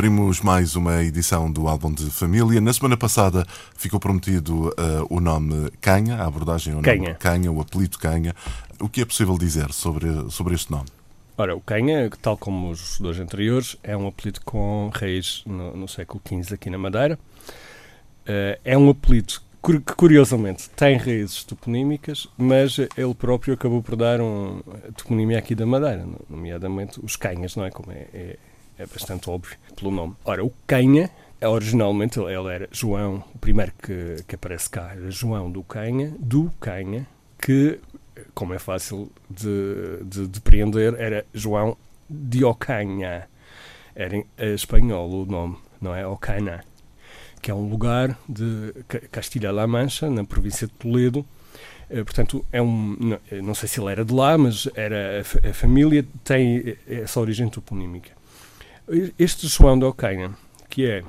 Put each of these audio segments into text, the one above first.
Abrimos mais uma edição do álbum de família. Na semana passada ficou prometido uh, o nome Canha, a abordagem ao Canha. nome Canha, o apelido Canha. O que é possível dizer sobre, sobre este nome? Ora, o Canha, tal como os dois anteriores, é um apelido com raiz no, no século XV aqui na Madeira. Uh, é um apelido que, curiosamente, tem raízes toponímicas, mas ele próprio acabou por dar um toponímia aqui da Madeira, nomeadamente os Canhas, não é? Como é, é é bastante óbvio pelo nome. Ora, o Canha, originalmente ele era João, o primeiro que, que aparece cá era João do Canha, do Canha, que, como é fácil de, de depreender, era João de Ocanha. Era em espanhol o nome, não é? Ocana, que é um lugar de Castilha-La Mancha, na província de Toledo, eh, portanto, é um, não, não, sei se ele era de lá, mas era a, a família tem essa origem toponímica. Este João de Ocaina, que é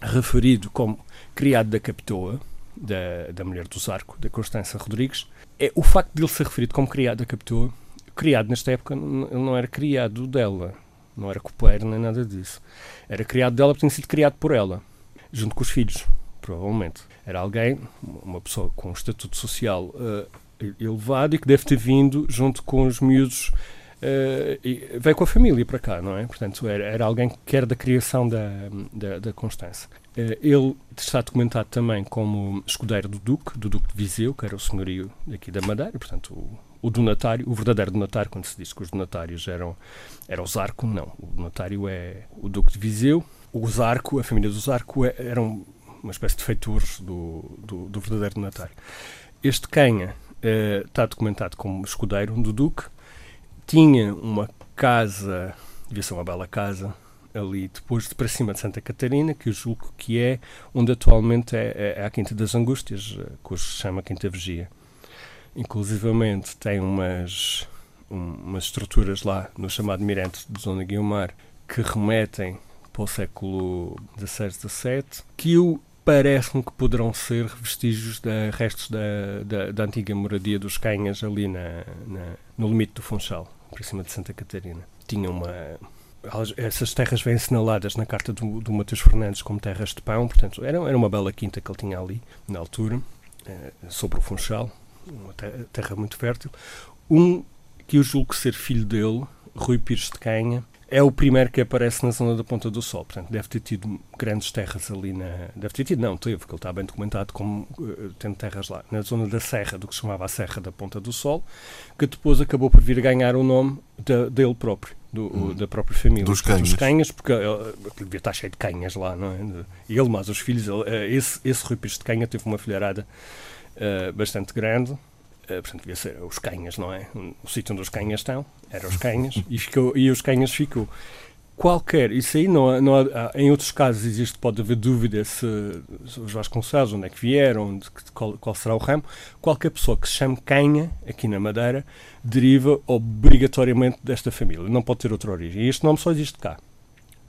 referido como criado da Capitoa, da, da mulher do Zarco, da Constança Rodrigues, é o facto de ele ser referido como criado da Capitoa. Criado nesta época, ele não era criado dela, não era copeiro nem nada disso. Era criado dela porque tinha sido criado por ela, junto com os filhos, provavelmente. Era alguém, uma pessoa com um estatuto social uh, elevado e que deve ter vindo junto com os miúdos uh, veio com a família para cá, não é? Portanto, era, era alguém que era da criação da, da, da Constança. Uh, ele está documentado também como escudeiro do Duque, do Duque de Viseu, que era o senhorio aqui da Madeira, portanto, o, o donatário, o verdadeiro donatário, quando se diz que os donatários eram, eram os Arco, não. O donatário é o Duque de Viseu. O Zarco, a família do Zarco, é, eram uma espécie de feitores do, do, do verdadeiro donatário. Este Canha uh, está documentado como escudeiro do Duque, tinha uma casa, devia ser uma bela casa, ali depois de para cima de Santa Catarina, que eu julgo que é onde atualmente é, é, é a Quinta das Angústias, eh, que hoje se chama Quinta Vigia. Inclusivamente tem umas, um, umas estruturas lá no chamado Mirante de Zona Guiomar que remetem para o século XVI, XVII, que eu parece-me que poderão ser vestígios de restos da, da, da, antiga moradia dos Canhas ali na, na, no limite do Funchal, por cima de Santa Catarina. Tinha uma. Essas terras vêm assinaladas na carta do, do Matheus Fernandes como terras de pão, portanto, era, era uma bela quinta que ele tinha ali, na altura, eh, sobre o Funchal, uma terra muito fértil. Um que eu julgo ser filho dele, Rui Pires de Canha, é o primeiro que aparece na zona da Ponta do Sol. Portanto, deve ter tido grandes terras ali na. Deve ter tido, não, teve, porque ele está bem documentado como uh, tendo terras lá. Na zona da Serra, do que se chamava a Serra da Ponta do Sol, que depois acabou por vir ganhar o nome da, dele próprio, do, hum. da própria família. Dos canhas. Dos canhas, porque ele, devia estar cheio de canhas lá, não é? Ele, mas os filhos, ele, uh, esse, esse Rui Pires de Canha teve uma filharada uh, bastante grande portanto, devia ser os Canhas, não é? O sítio onde os Canhas estão, era os Canhas, e, ficou, e os Canhas ficou. Qualquer, isso aí não, não há, em outros casos existe, pode haver dúvida se, se os Vasconcelos, onde é que vieram, de, qual, qual, será o ramo. Qualquer pessoa que se chame Canha, aqui na Madeira, deriva obrigatoriamente desta família, não pode ter outra origem. E este nome só existe cá.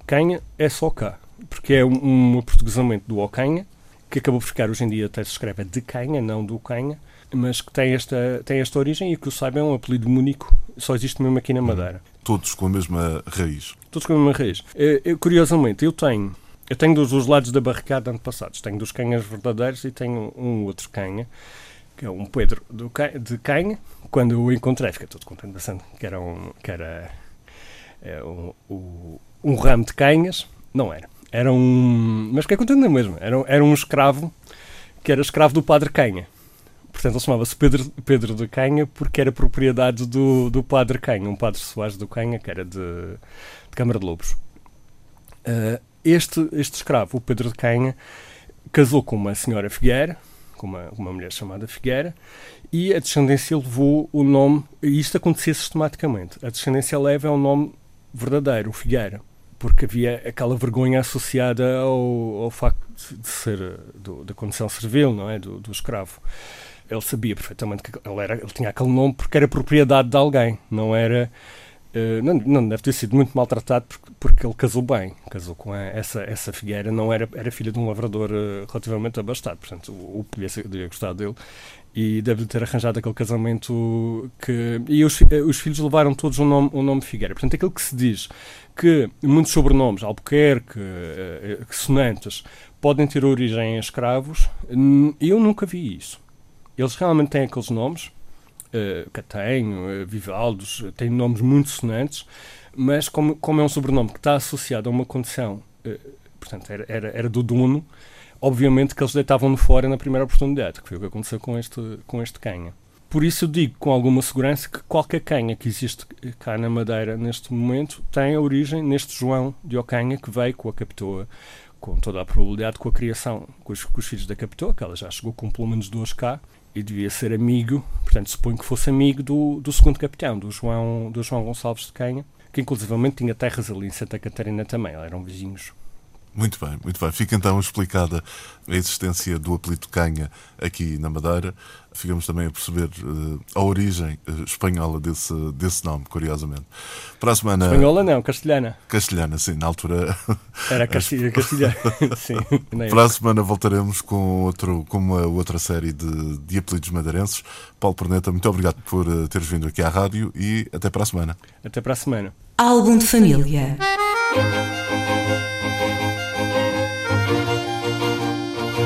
Canha é só cá, porque é um, um aportuguesamento do Ocanha, que acabou por ficar hoje em dia até se escreve de Canha, não do Canha mas que tem esta, tem esta origem e que o saiba é um apelido único, só existe mesmo aqui na uhum. Madeira. Todos com a mesma raiz. Todos com a mesma raiz. Eu, eu, curiosamente, eu tenho, eu tenho dos dois lados da barricada antepassados. Tenho dos canhas verdadeiros e tenho um outro canha, que é um Pedro do, de canha. Quando o encontrei, fiquei todo contente bastante, que era um, que era, é, um, um, um ramo de canhas. Não era. Era um. Mas fiquei contente mesmo. Era, era um escravo que era escravo do padre Canha. Portanto, ele chamava-se Pedro, Pedro de Canha porque era propriedade do, do padre Canha, um padre Soares do Canha, que era de, de Câmara de Lobos. Uh, este, este escravo, o Pedro de Canha, casou com uma senhora Figueira, com uma, uma mulher chamada Figueira, e a descendência levou o nome, e isto acontecia sistematicamente, a descendência leva é o nome verdadeiro, o Figueira, porque havia aquela vergonha associada ao, ao facto de ser do, da condição servil, não é? Do, do, escravo. Ele sabia perfeitamente que ele, era, ele tinha aquele nome porque era propriedade de alguém, não era. Uh, não, não deve ter sido muito maltratado porque, porque ele casou bem, casou com a, essa, essa figueira, não era, era filha de um lavrador uh, relativamente abastado, portanto o, o podia, devia gostar dele e deve ter arranjado aquele casamento que. E os, os filhos levaram todos o nome, o nome Figueira. Portanto, aquilo que se diz que muitos sobrenomes, Albuquerque, uh, sonantes, podem ter origem em escravos, eu nunca vi isso. Eles realmente têm aqueles nomes, uh, Catenho, uh, Vivaldos, têm nomes muito sonantes, mas como, como é um sobrenome que está associado a uma condição, uh, portanto, era, era, era do dono, obviamente que eles deitavam-no fora na primeira oportunidade, que foi o que aconteceu com este, com este canha. Por isso eu digo com alguma segurança que qualquer canha que existe cá na Madeira neste momento tem a origem neste João de Ocanha que veio com a Capitoa, com toda a probabilidade com a criação com os, com os filhos da Capitoa, que ela já chegou com pelo menos duas cá, e devia ser amigo, portanto suponho que fosse amigo do, do segundo capitão, do João, do João Gonçalves de Canha, que inclusivamente tinha terras ali em Santa Catarina também, eram vizinhos. Muito bem, muito bem. Fica então explicada a existência do apelido Canha aqui na Madeira. Ficamos também a perceber uh, a origem uh, espanhola desse, desse nome, curiosamente. Para a semana. Espanhola não, castelhana. Castelhana, sim, na altura. Era castilha, castelhana. sim. Para a semana voltaremos com, outro, com uma outra série de, de apelidos madeirenses. Paulo Perneta, muito obrigado por uh, teres vindo aqui à rádio e até para a semana. Até para a semana. Álbum de família.